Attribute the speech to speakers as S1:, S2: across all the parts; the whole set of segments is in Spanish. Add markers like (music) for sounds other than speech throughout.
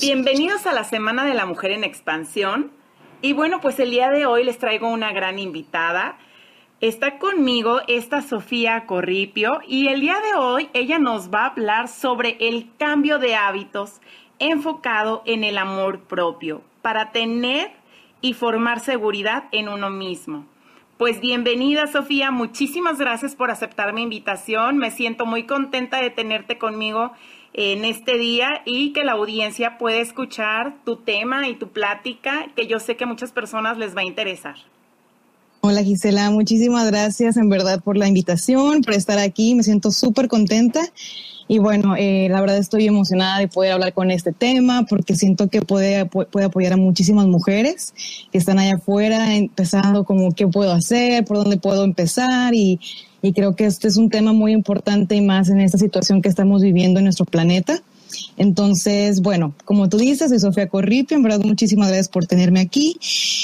S1: Bienvenidos a la Semana de la Mujer en Expansión. Y bueno, pues el día de hoy les traigo una gran invitada. Está conmigo esta Sofía Corripio y el día de hoy ella nos va a hablar sobre el cambio de hábitos enfocado en el amor propio para tener y formar seguridad en uno mismo. Pues bienvenida Sofía, muchísimas gracias por aceptar mi invitación. Me siento muy contenta de tenerte conmigo en este día y que la audiencia pueda escuchar tu tema y tu plática, que yo sé que a muchas personas les va a interesar.
S2: Hola Gisela, muchísimas gracias en verdad por la invitación, por estar aquí. Me siento súper contenta y bueno, eh, la verdad estoy emocionada de poder hablar con este tema porque siento que puede, puede apoyar a muchísimas mujeres que están allá afuera empezando como qué puedo hacer, por dónde puedo empezar y, y creo que este es un tema muy importante y más en esta situación que estamos viviendo en nuestro planeta. Entonces, bueno, como tú dices, soy Sofía Corripio, en verdad muchísimas gracias por tenerme aquí.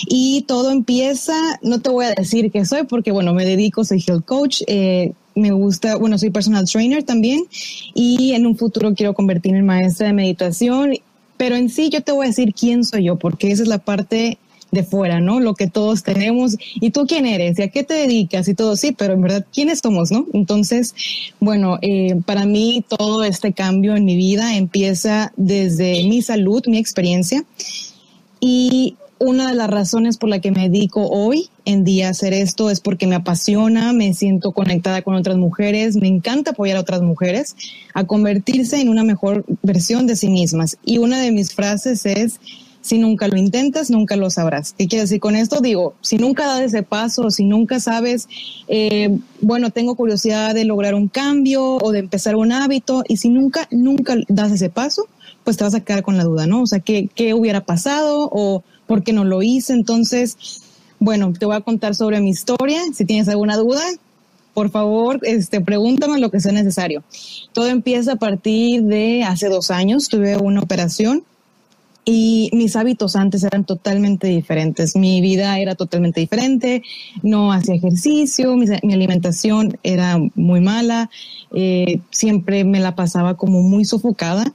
S2: Y todo empieza, no te voy a decir qué soy porque, bueno, me dedico, soy health coach, eh, me gusta, bueno, soy personal trainer también y en un futuro quiero convertirme en maestra de meditación, pero en sí yo te voy a decir quién soy yo, porque esa es la parte de fuera, ¿no? Lo que todos tenemos. ¿Y tú quién eres? ¿Y a qué te dedicas? Y todo, sí, pero en verdad, ¿quiénes somos, no? Entonces, bueno, eh, para mí todo este cambio en mi vida empieza desde mi salud, mi experiencia. Y una de las razones por la que me dedico hoy en día a hacer esto es porque me apasiona, me siento conectada con otras mujeres, me encanta apoyar a otras mujeres a convertirse en una mejor versión de sí mismas. Y una de mis frases es, si nunca lo intentas, nunca lo sabrás. ¿Qué quiere decir con esto? Digo, si nunca das ese paso, si nunca sabes, eh, bueno, tengo curiosidad de lograr un cambio o de empezar un hábito, y si nunca, nunca das ese paso, pues te vas a quedar con la duda, ¿no? O sea, ¿qué, qué hubiera pasado o por qué no lo hice? Entonces, bueno, te voy a contar sobre mi historia. Si tienes alguna duda, por favor, este, pregúntame lo que sea necesario. Todo empieza a partir de hace dos años. Tuve una operación y mis hábitos antes eran totalmente diferentes. Mi vida era totalmente diferente, no hacía ejercicio, mi, alimentación era muy mala, eh, siempre me la pasaba como muy sofocada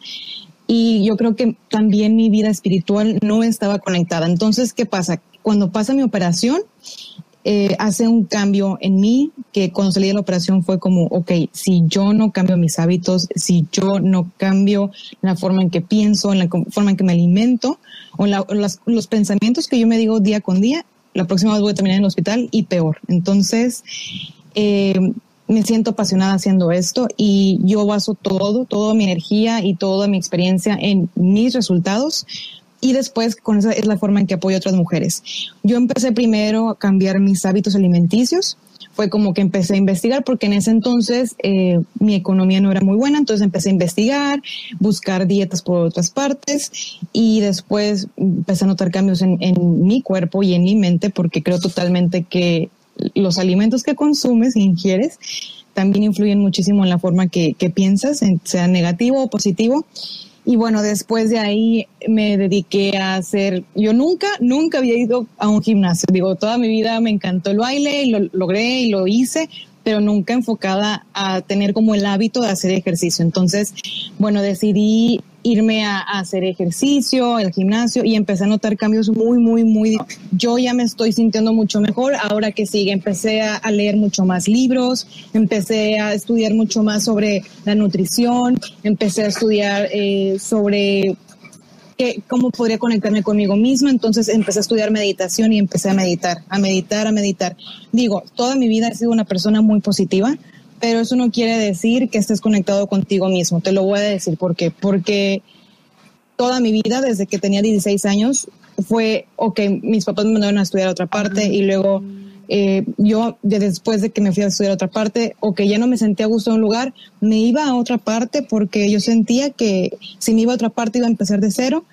S2: y yo creo que también mi vida espiritual no estaba conectada. Entonces, ¿qué pasa? Cuando pasa mi operación, eh, hace un cambio en mí que cuando salí de la operación fue como, ok, si yo no cambio mis hábitos, si yo no cambio la forma en que pienso, en la forma en que me alimento o los pensamientos que yo me digo día con día, la próxima vez voy a terminar en el hospital y peor. Entonces, eh, me siento apasionada haciendo esto y yo baso todo, toda mi energía y toda mi experiencia en mis resultados y después con esa es la forma en que apoyo a otras mujeres. Yo empecé primero a cambiar mis hábitos alimenticios. Fue como que empecé a investigar porque en ese entonces eh, mi economía no era muy buena, entonces empecé a investigar, buscar dietas por otras partes y después empecé a notar cambios en, mi cuerpo y en mi mente porque creo totalmente que los alimentos que consumes e ingieres también influyen muchísimo en la forma que, que piensas, sea negativo o positivo. Y bueno, después de ahí me dediqué a hacer, yo nunca, nunca había ido a un gimnasio. Digo, toda mi vida me encantó el baile y lo logré y lo hice, pero nunca enfocada a tener como el hábito de hacer ejercicio. Entonces, bueno, decidí irme a, hacer ejercicio, al gimnasio y empecé a notar cambios muy, muy, muy. Yo ya me estoy sintiendo mucho mejor. Ahora que sigue, empecé a, leer mucho más libros, empecé a estudiar mucho más sobre la nutrición, empecé a estudiar eh, sobre cómo podría conectarme conmigo misma. Entonces empecé a estudiar meditación y empecé a meditar, a meditar, a meditar. Digo, toda mi vida he sido una persona muy positiva pero eso no quiere decir que estés conectado contigo mismo. Te lo voy a decir por qué. Porque toda mi vida, desde que tenía 16 años, fue, ok, mis papás me mandaron a estudiar a otra parte y luego eh, yo, después de que me fui a estudiar a otra parte, o que ya no me sentía a gusto en un lugar, me iba a otra parte porque yo sentía que si me iba a otra parte iba a empezar de cero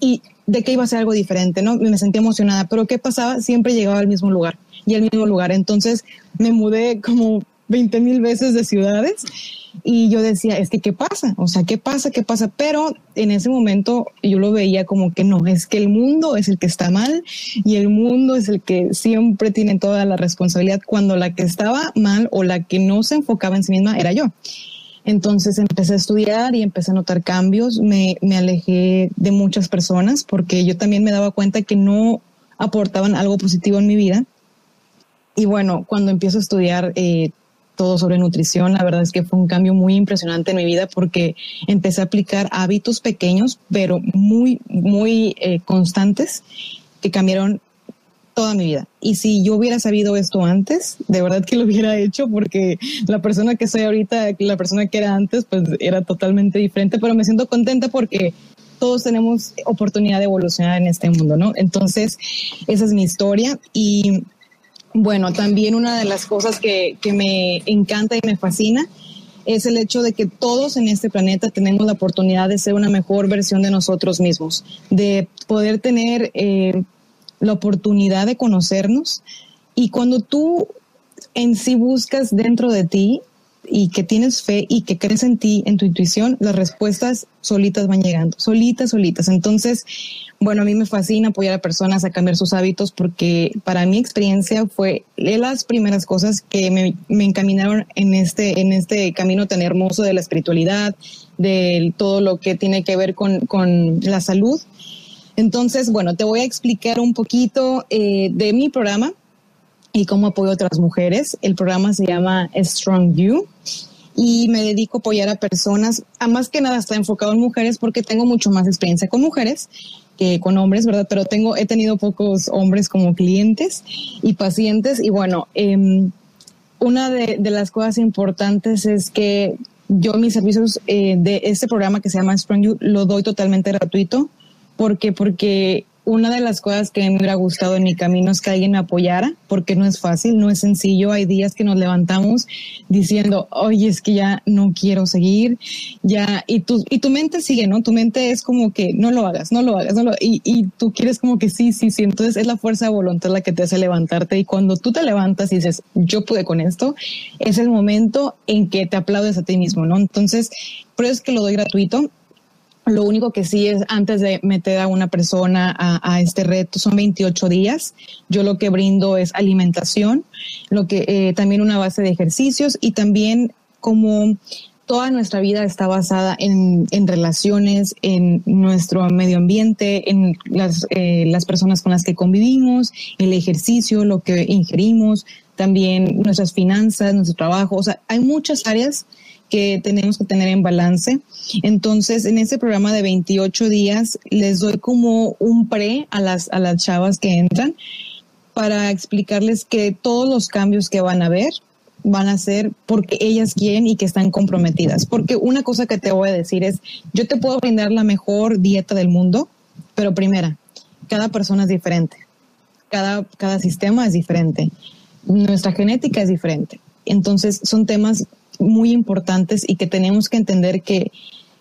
S2: y de que iba a ser algo diferente, ¿no? Me sentía emocionada, pero ¿qué pasaba? Siempre llegaba al mismo lugar y al mismo lugar. Entonces me mudé como 20 mil veces de ciudades y yo decía, es que, ¿qué pasa? O sea, ¿qué pasa? ¿Qué pasa? Pero en ese momento yo lo veía como que no, es que el mundo es el que está mal y el mundo es el que siempre tiene toda la responsabilidad cuando la que estaba mal o la que no se enfocaba en sí misma era yo. Entonces empecé a estudiar y empecé a notar cambios. Me, me alejé de muchas personas porque yo también me daba cuenta que no aportaban algo positivo en mi vida. Y bueno, cuando empiezo a estudiar eh, todo sobre nutrición, la verdad es que fue un cambio muy impresionante en mi vida porque empecé a aplicar hábitos pequeños, pero muy, muy eh, constantes que cambiaron toda mi vida. Y si yo hubiera sabido esto antes, de verdad que lo hubiera hecho porque la persona que soy ahorita, la persona que era antes, pues era totalmente diferente, pero me siento contenta porque todos tenemos oportunidad de evolucionar en este mundo, ¿no? Entonces, esa es mi historia y bueno, también una de las cosas que, que me encanta y me fascina es el hecho de que todos en este planeta tenemos la oportunidad de ser una mejor versión de nosotros mismos, de poder tener eh, la oportunidad de conocernos. Y cuando tú en sí buscas dentro de ti y que tienes fe y que crees en ti, en tu intuición, las respuestas solitas van llegando, solitas, solitas. Entonces, bueno, a mí me fascina apoyar a personas a cambiar sus hábitos porque para mi experiencia fue de las primeras cosas que me, me, encaminaron en este, en este camino tan hermoso de la espiritualidad, de todo lo que tiene que ver con, con la salud. Entonces, bueno, te voy a explicar un poquito eh, de mi programa y cómo apoyo a otras mujeres. El programa se llama Strong You y me dedico a apoyar a personas, a más que nada está enfocado en mujeres porque tengo mucho más experiencia con mujeres que con hombres, ¿verdad? Pero tengo, he tenido pocos hombres como clientes y pacientes y bueno, eh, una de, las cosas importantes es que yo mis servicios eh, de este programa que se llama Strong You lo doy totalmente gratuito. ¿Por qué? Porque una de las cosas que me hubiera gustado en mi camino es que alguien me apoyara, porque no es fácil, no es sencillo. Hay días que nos levantamos diciendo, oye, es que ya no quiero seguir, ya, y tu, y tu mente sigue, ¿no? Tu mente es como que no lo hagas, no lo hagas, no lo, y, y tú quieres como que sí, sí, sí. Entonces es la fuerza de voluntad la que te hace levantarte. Y cuando tú te levantas y dices, yo pude con esto, es el momento en que te aplaudes a ti mismo, ¿no? Entonces, por eso es que lo doy gratuito lo único que sí es antes de meter a una persona a, este reto son 28 días. Yo lo que brindo es alimentación, lo que eh, también una base de ejercicios y también como toda nuestra vida está basada en, en relaciones, en nuestro medio ambiente, en las, eh, las personas con las que convivimos, el ejercicio, lo que ingerimos, también nuestras finanzas, nuestro trabajo. O sea, hay muchas áreas que tenemos que tener en balance. Entonces, en este programa de 28 días, les doy como un pre a las, a las chavas que entran para explicarles que todos los cambios que van a ver van a ser porque ellas quieren y que están comprometidas. Porque una cosa que te voy a decir es, yo te puedo brindar la mejor dieta del mundo, pero primera, cada persona es diferente. Cada, cada sistema es diferente. Nuestra genética es diferente. Entonces, son temas muy importantes y que tenemos que entender que,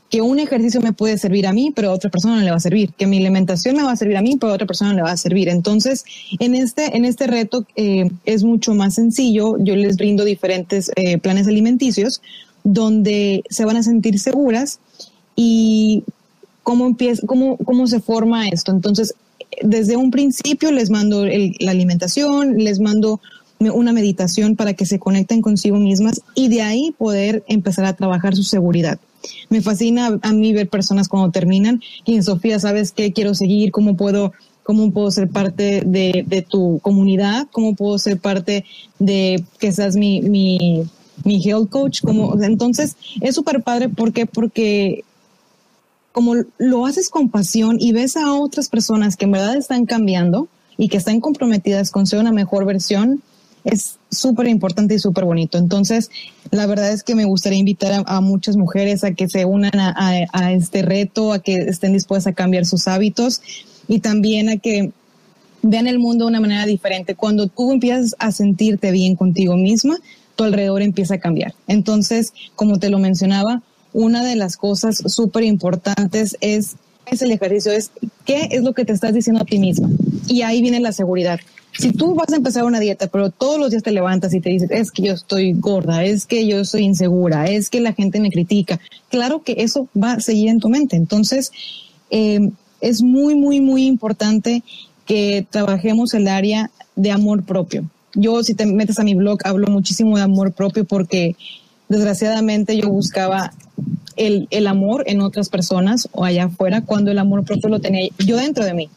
S2: que un ejercicio me puede servir a mí, pero a otra persona no le va a servir, que mi alimentación me va a servir a mí, pero a otra persona no le va a servir. Entonces, en este, en este reto eh, es mucho más sencillo. Yo les brindo diferentes eh, planes alimenticios donde se van a sentir seguras y cómo empieza, cómo, cómo se forma esto. Entonces, desde un principio les mando el, la alimentación, les mando una meditación para que se conecten consigo mismas y de ahí poder empezar a trabajar su seguridad. Me fascina a mí ver personas cuando terminan y Sofía, ¿sabes qué? Quiero seguir, ¿cómo puedo, cómo puedo ser parte de, de tu comunidad? ¿Cómo puedo ser parte de que seas mi, mi, mi health coach? Como, entonces, es súper padre. ¿Por qué? Porque como lo haces con pasión y ves a otras personas que en verdad están cambiando y que están comprometidas con ser una mejor versión, es súper importante y súper bonito. Entonces, la verdad es que me gustaría invitar a, muchas mujeres a que se unan a, a, a, este reto, a que estén dispuestas a cambiar sus hábitos y también a que vean el mundo de una manera diferente. Cuando tú empiezas a sentirte bien contigo misma, tu alrededor empieza a cambiar. Entonces, como te lo mencionaba, una de las cosas súper importantes es, es el ejercicio, es qué es lo que te estás diciendo a ti misma. Y ahí viene la seguridad si tú vas a empezar una dieta, pero todos los días te levantas y te dices, es que yo estoy gorda, es que yo soy insegura, es que la gente me critica, claro que eso va a seguir en tu mente. Entonces, eh, es muy, muy, muy importante que trabajemos el área de amor propio. Yo, si te metes a mi blog, hablo muchísimo de amor propio porque desgraciadamente yo buscaba el, el amor en otras personas o allá afuera cuando el amor propio lo tenía yo dentro de mí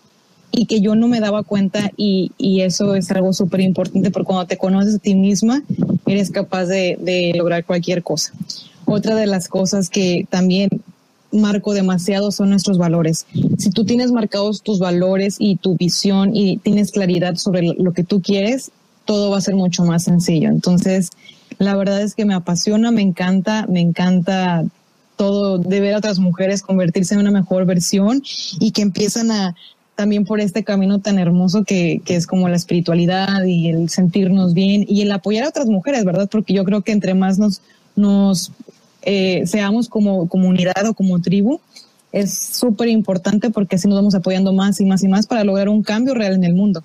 S2: y que yo no me daba cuenta y, y eso es algo súper importante porque cuando te conoces a ti misma eres capaz de, de lograr cualquier cosa. Otra de las cosas que también marco demasiado son nuestros valores. Si tú tienes marcados tus valores y tu visión y tienes claridad sobre lo que tú quieres, todo va a ser mucho más sencillo. Entonces, la verdad es que me apasiona, me encanta, me encanta todo de ver a otras mujeres convertirse en una mejor versión y que empiezan a también por este camino tan hermoso que, que es como la espiritualidad y el sentirnos bien y el apoyar a otras mujeres, ¿verdad? Porque yo creo que entre más nos, nos eh, seamos como comunidad o como tribu, es súper importante porque así nos vamos apoyando más y más y más para lograr un cambio real en el mundo.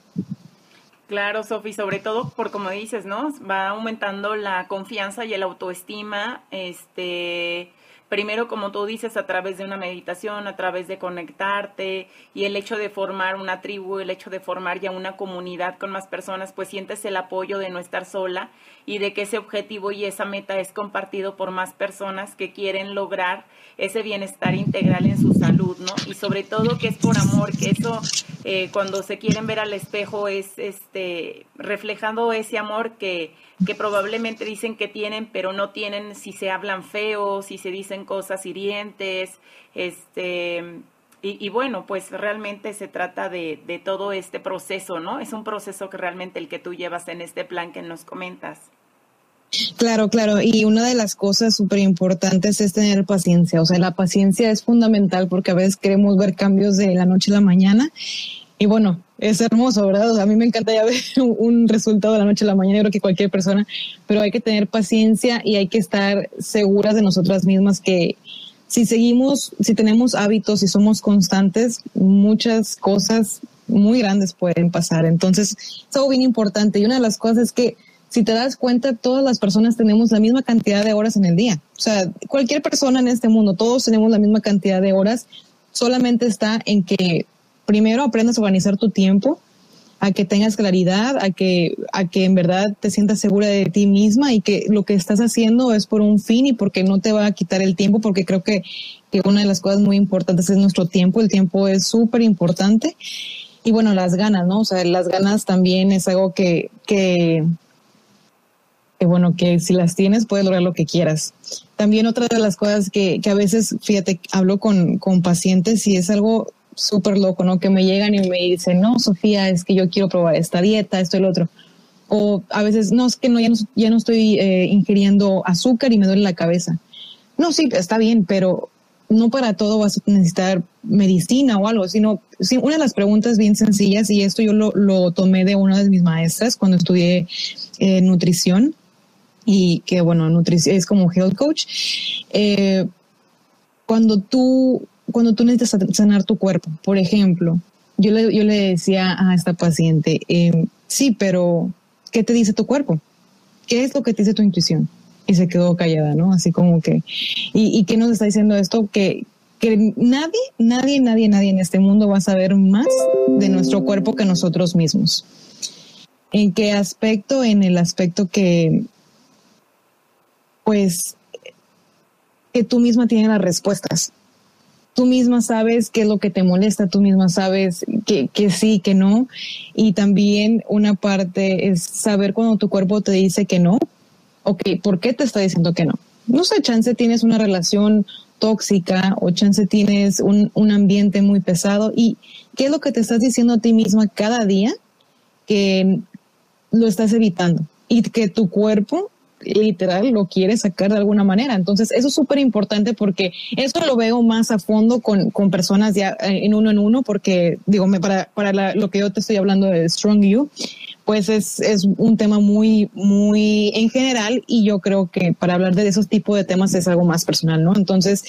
S1: Claro, Sofi, sobre todo por como dices, ¿no? Va aumentando la confianza y el autoestima, este, primero, como tú dices, a través de una meditación, a través de conectarte y el hecho de formar una tribu, el hecho de formar ya una comunidad con más personas, pues sientes el apoyo de no estar sola y de que ese objetivo y esa meta es compartido por más personas que quieren lograr ese bienestar integral en su salud, ¿no? Y sobre todo que es por amor, que eso eh, cuando se quieren ver al espejo es este reflejando ese amor que que probablemente dicen que tienen, pero no tienen si se hablan feos, si se dicen cosas hirientes, este, y, bueno, pues realmente se trata de, de, todo este proceso, ¿no? Es un proceso que realmente el que tú llevas en este plan que nos comentas.
S2: Claro, claro. Y una de las cosas súper importantes es tener paciencia. O sea, la paciencia es fundamental porque a veces queremos ver cambios de la noche a la mañana. Y bueno, es hermoso, ¿verdad? a mí me encanta ya (laughs) ver un resultado de la noche a la mañana, yo creo que cualquier persona, pero hay que tener paciencia y hay que estar seguras de nosotras mismas que si seguimos, si tenemos hábitos y somos constantes, muchas cosas muy grandes pueden pasar. Entonces, es algo bien importante. Y una de las cosas es que si te das cuenta, todas las personas tenemos la misma cantidad de horas en el día. O sea, cualquier persona en este mundo, todos tenemos la misma cantidad de horas. Solamente está en que primero aprendas a organizar tu tiempo, a que tengas claridad, a que, a que en verdad te sientas segura de ti misma y que lo que estás haciendo es por un fin y porque no te va a quitar el tiempo, porque creo que, que una de las cosas muy importantes es nuestro tiempo. El tiempo es súper importante. Y bueno, las ganas, ¿no? O sea, las ganas también es algo que, que, que bueno, que si las tienes puedes lograr lo que quieras. También otra de las cosas que, que a veces, fíjate, hablo con, con pacientes y es algo súper loco, ¿no? Que me llegan y me dicen, no, Sofía, es que yo quiero probar esta dieta, esto y lo otro. O a veces, no, es que no, ya no, ya no estoy eh, ingiriendo azúcar y me duele la cabeza. No, sí, está bien, pero no para todo vas a necesitar medicina o algo, sino sí, una de las preguntas bien sencillas, y esto yo lo, lo tomé de una de mis maestras cuando estudié eh, nutrición, y que bueno, es como health coach. Eh, cuando tú cuando tú necesitas sanar tu cuerpo, por ejemplo, yo le, yo le decía a esta paciente, eh, sí, pero ¿qué te dice tu cuerpo? ¿Qué es lo que te dice tu intuición? Y se quedó callada, ¿no? Así como que, ¿y, y qué nos está diciendo esto? Que, que nadie, nadie, nadie, nadie en este mundo va a saber más de nuestro cuerpo que nosotros mismos. ¿En qué aspecto? En el aspecto que, pues, que tú misma tienes las respuestas tú misma sabes qué es lo que te molesta, tú misma sabes que, que sí, que no. Y también una parte es saber cuando tu cuerpo te dice que no. Ok, ¿por qué te está diciendo que no? No sé, chance tienes una relación tóxica o chance tienes un, un ambiente muy pesado. ¿Y qué es lo que te estás diciendo a ti misma cada día que lo estás evitando? Y que tu cuerpo literal lo quiere sacar de alguna manera. Entonces, eso es súper importante porque eso lo veo más a fondo con, con personas ya eh, en uno en uno, porque digo, para, para lo que yo te estoy hablando de Strong You, pues es, es un tema muy, muy en general y yo creo que para hablar de esos tipos de temas es algo más personal, ¿no? Entonces,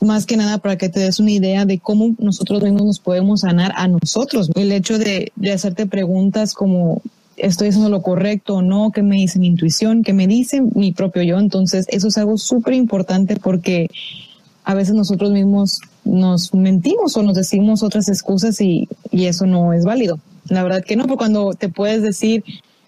S2: más que nada para que te des una idea de cómo nosotros mismos nos podemos sanar a nosotros. El hecho de, de hacerte preguntas como estoy haciendo lo correcto o no, qué me dice mi intuición, qué me dice mi propio yo. Entonces, eso es algo súper importante porque a veces nosotros mismos nos mentimos o nos decimos otras excusas y, y, eso no es válido. La verdad que no, porque cuando te puedes decir,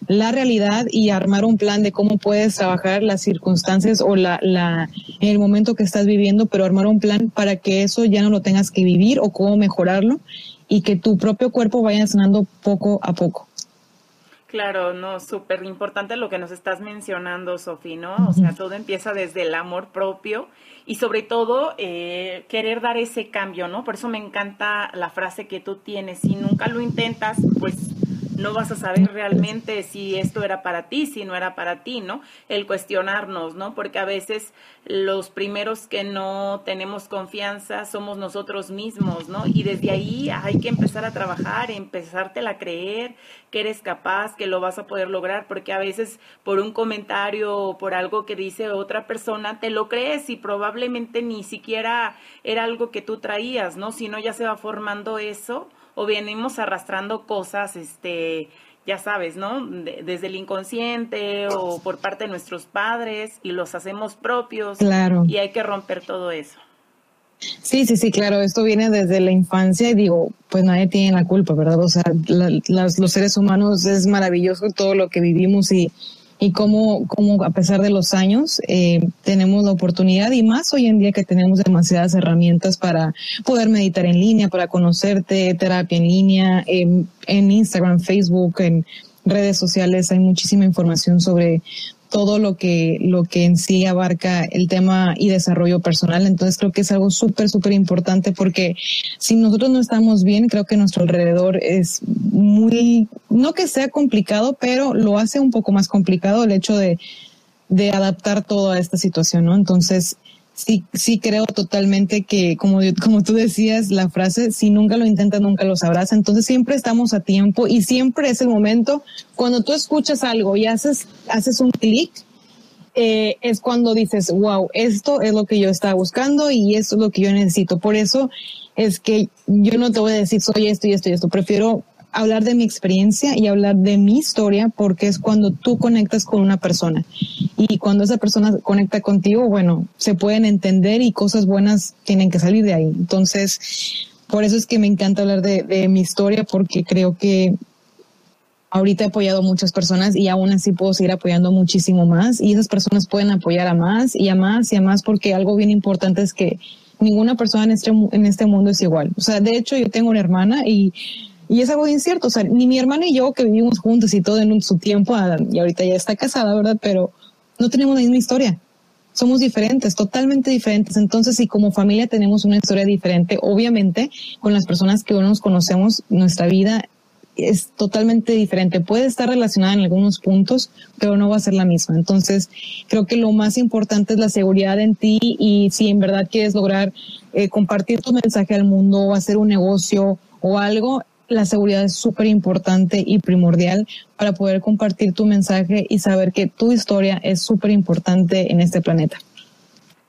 S2: la realidad y armar un plan de cómo puedes trabajar las circunstancias o la, la, el momento que estás viviendo, pero armar un plan para que eso ya no lo tengas que vivir o cómo mejorarlo y que tu propio cuerpo vaya sanando poco a poco.
S1: Claro, no, súper importante lo que nos estás mencionando, Sofi, ¿no? O sea, todo empieza desde el amor propio y sobre todo eh, querer dar ese cambio, ¿no? Por eso me encanta la frase que tú tienes, si nunca lo intentas, pues no vas a saber realmente si esto era para ti, si no era para ti, ¿no? El cuestionarnos, ¿no? Porque a veces los primeros que no tenemos confianza somos nosotros mismos, ¿no? Y desde ahí hay que empezar a trabajar, empezártela a creer que eres capaz, que lo vas a poder lograr, porque a veces por un comentario o por algo que dice otra persona te lo crees y probablemente ni siquiera era algo que tú traías, ¿no? Si no ya se va formando eso o venimos arrastrando cosas, este, ya sabes, ¿no? desde el inconsciente o por parte de nuestros padres y los hacemos propios.
S2: Claro.
S1: Y hay que romper todo eso.
S2: Sí, sí, sí, claro, esto viene desde la infancia y digo, pues nadie tiene la culpa, ¿verdad? O sea, los seres humanos es maravilloso todo lo que vivimos y y cómo, cómo a pesar de los años eh, tenemos la oportunidad y más hoy en día que tenemos demasiadas herramientas para poder meditar en línea, para conocerte, terapia en línea, en Instagram, Facebook, en redes sociales hay muchísima información sobre todo lo que, lo que en sí abarca el tema y desarrollo personal. Entonces creo que es algo súper, súper importante porque si nosotros no estamos bien, creo que nuestro alrededor es muy, no que sea complicado, pero lo hace un poco más complicado el hecho de, de adaptar todo a esta situación, ¿no? Entonces, sí, sí creo totalmente que, como, como tú decías, la frase, si nunca lo intentas, nunca lo sabrás. Entonces siempre estamos a tiempo y siempre es el momento cuando tú escuchas algo y haces, haces un clic, eh, es cuando dices, wow, esto es lo que yo estaba buscando y esto es lo que yo necesito. Por eso es que yo no te voy a decir soy esto y esto y esto. Prefiero hablar de mi experiencia y hablar de mi historia porque es cuando tú conectas con una persona y cuando esa persona conecta contigo, bueno, se pueden entender y cosas buenas tienen que salir de ahí. Entonces, por eso es que me encanta hablar de, mi historia porque creo que ahorita he apoyado a muchas personas y aún así puedo seguir apoyando muchísimo más y esas personas pueden apoyar a más y a más y a más porque algo bien importante es que ninguna persona en este, en este mundo es igual. O sea, de hecho yo tengo una hermana y y es algo incierto, o sea, ni mi hermana y yo que vivimos juntos y todo en su tiempo, ah, y ahorita ya está casada, ¿verdad? Pero no tenemos la misma historia. Somos diferentes, totalmente diferentes. Entonces, si como familia tenemos una historia diferente, obviamente con las personas que nos conocemos, nuestra vida es totalmente diferente. Puede estar relacionada en algunos puntos, pero no va a ser la misma. Entonces, creo que lo más importante es la seguridad en ti y si en verdad quieres lograr eh, compartir tu mensaje al mundo o hacer un negocio o algo, la seguridad es súper importante y primordial para poder compartir tu mensaje y saber que tu historia es súper importante en este planeta.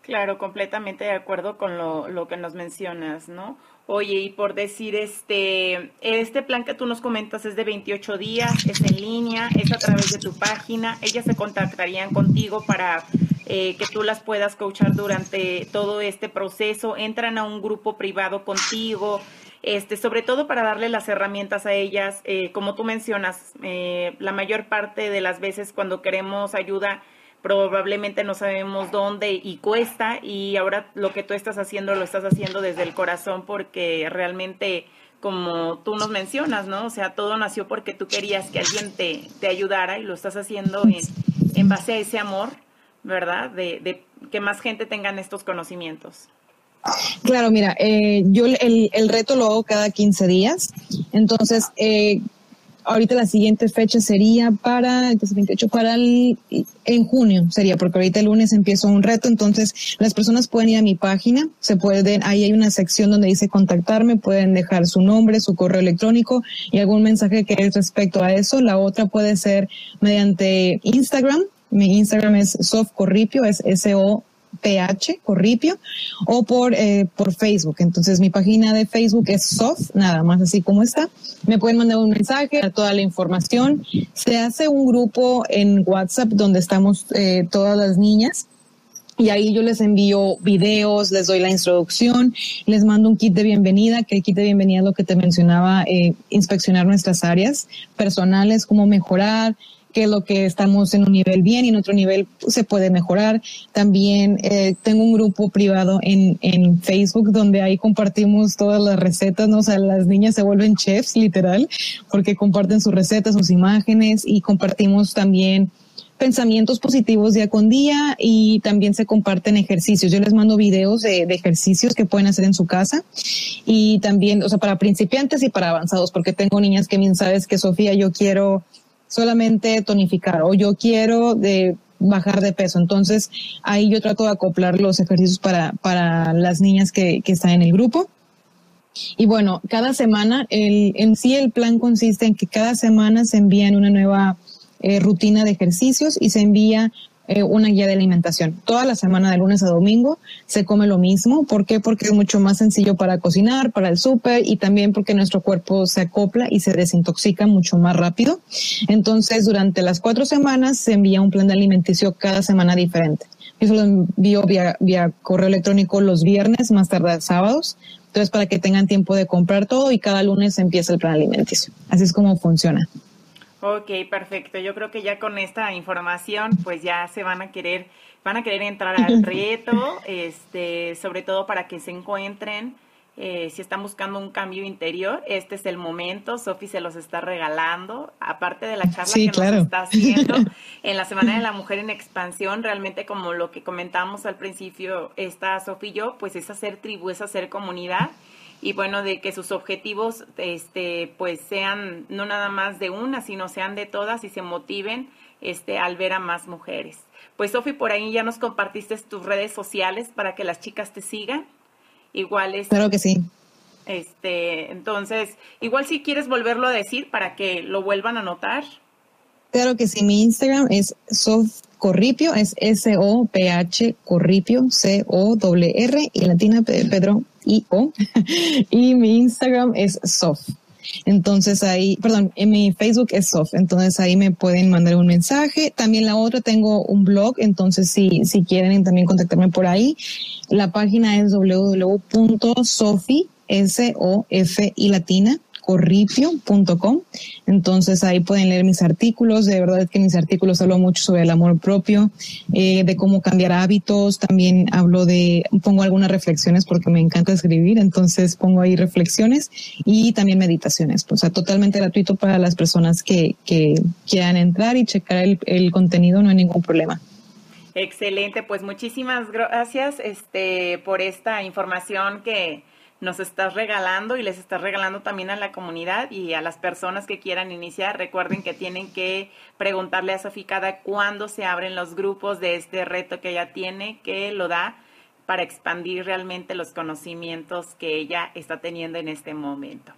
S1: Claro, completamente de acuerdo con lo, lo, que nos mencionas, ¿no? Oye, y por decir, este, este plan que tú nos comentas es de 28 días, es en línea, es a través de tu página, ellas se contactarían contigo para eh, que tú las puedas coachar durante todo este proceso, entran a un grupo privado contigo, este, sobre todo para darle las herramientas a ellas. Eh, como tú mencionas, eh, la mayor parte de las veces cuando queremos ayuda, probablemente no sabemos dónde y cuesta y ahora lo que tú estás haciendo lo estás haciendo desde el corazón porque realmente como tú nos mencionas, ¿no? O sea, todo nació porque tú querías que alguien te, te ayudara y lo estás haciendo en, en base a ese amor, ¿verdad? De, de que más gente tengan estos conocimientos.
S2: Claro, mira, eh, yo el, reto lo hago cada 15 días. Entonces, eh, ahorita la siguiente fecha sería para, entonces 28, para el, en junio sería, porque ahorita el lunes empiezo un reto. Entonces, las personas pueden ir a mi página, se pueden, ahí hay una sección donde dice contactarme, pueden dejar su nombre, su correo electrónico y algún mensaje que es respecto a eso. La otra puede ser mediante Instagram. Mi Instagram es softcorripio, es S-O PH Corripio o por, eh, por Facebook. Entonces mi página de Facebook es soft, nada más así como está. Me pueden mandar un mensaje, toda la información. Se hace un grupo en WhatsApp donde estamos eh, todas las niñas y ahí yo les envío videos, les doy la introducción, les mando un kit de bienvenida, que el kit de bienvenida es lo que te mencionaba, eh, inspeccionar nuestras áreas personales, cómo mejorar, qué es lo que estamos en un nivel bien y en otro nivel se puede mejorar. También eh, tengo un grupo privado en, en Facebook donde ahí compartimos todas las recetas, ¿no? O sea, las niñas se vuelven chefs, literal, porque comparten sus recetas, sus imágenes y compartimos también pensamientos positivos día con día y también se comparten ejercicios. Yo les mando videos de, de, ejercicios que pueden hacer en su casa y también, o sea, para principiantes y para avanzados, porque tengo niñas que me sabes que Sofía, yo quiero solamente tonificar o yo quiero de bajar de peso. Entonces ahí yo trato de acoplar los ejercicios para, para las niñas que, que están en el grupo. Y bueno, cada semana, en sí el plan consiste en que cada semana se envían una nueva eh, rutina de ejercicios y se envía eh, una guía de alimentación. Toda la semana de lunes a domingo se come lo mismo. ¿Por qué? Porque es mucho más sencillo para cocinar, para el súper y también porque nuestro cuerpo se acopla y se desintoxica mucho más rápido. Entonces, durante las cuatro semanas se envía un plan de alimenticio cada semana diferente. Eso lo envío vía, correo electrónico los viernes, más tarde sábados. Entonces, para que tengan tiempo de comprar todo y cada lunes empieza el plan alimenticio. Así es como funciona.
S1: Ok, perfecto. Yo creo que ya con esta información, pues ya se van a querer, van a querer entrar al (laughs) reto, este, sobre todo para que se encuentren. Eh, si están buscando un cambio interior, este es el momento. Sofi se los está regalando. Aparte de la charla que nos está haciendo (laughs) en la Semana de la Mujer en Expansión, realmente como lo que comentamos al principio, esta Sofi y yo, pues es hacer tribu, es hacer comunidad y bueno, de que sus objetivos este pues sean no nada más de una, sino sean de todas y se motiven este al ver a más mujeres. Pues Sofi, por ahí ya nos compartiste tus redes sociales para que las chicas te sigan. Igual es
S2: Claro que sí.
S1: Este, entonces, igual si quieres volverlo a decir para que lo vuelvan a notar.
S2: Claro que sí, mi Instagram es Sof Corripio, es S-O-P-H Corripio, C-O-R-R y latina Pedro I-O. (laughs) y mi Instagram es Sof. Entonces ahí, perdón, en mi Facebook es Sof, entonces ahí me pueden mandar un mensaje. También la otra tengo un blog, entonces si, si quieren también contactarme por ahí, la página es www.sofi, S-O-F y latina, corripio.com. Entonces ahí pueden leer mis artículos. De verdad que mis artículos hablo mucho sobre el amor propio, eh, de cómo cambiar hábitos. También hablo de, pongo algunas reflexiones porque me encanta escribir. Entonces pongo ahí reflexiones y también meditaciones. O sea, totalmente gratuito para las personas que, quieran entrar y checar el, el contenido. No hay ningún problema.
S1: Excelente, pues muchísimas gracias este, por esta información que, nos estás regalando y les estás regalando también a la comunidad y a las personas que quieran iniciar. Recuerden que tienen que preguntarle a Sofía cada cuándo se abren los grupos de este reto que ella tiene, que lo da para expandir realmente los conocimientos que ella está teniendo en este momento.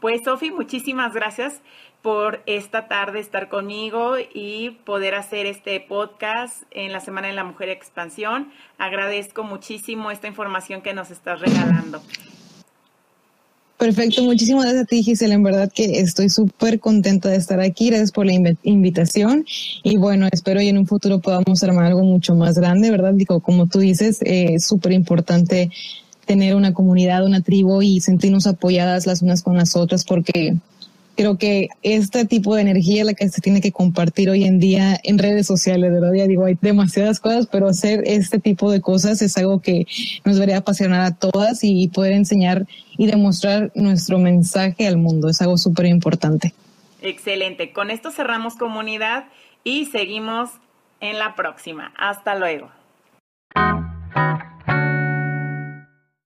S1: Pues Sofi, muchísimas gracias por esta tarde estar conmigo y poder hacer este podcast en la Semana de la Mujer Expansión. Agradezco muchísimo esta información que nos estás regalando.
S2: Perfecto, muchísimas gracias a ti, Gisela. En verdad que estoy súper contenta de estar aquí. Gracias por la invitación. Y bueno, espero y en un futuro podamos armar algo mucho más grande, ¿verdad? Digo, como tú dices, eh, es súper importante tener una comunidad, una tribu y sentirnos apoyadas las unas con las otras porque creo que este tipo de energía es la que se tiene que compartir hoy en día en redes sociales, ¿verdad? Ya digo, hay demasiadas cosas, pero hacer este tipo de cosas es algo que nos debería apasionar a todas y poder enseñar y demostrar nuestro mensaje al mundo. Es algo súper importante.
S1: Excelente. Con esto cerramos comunidad y seguimos en la próxima. Hasta luego.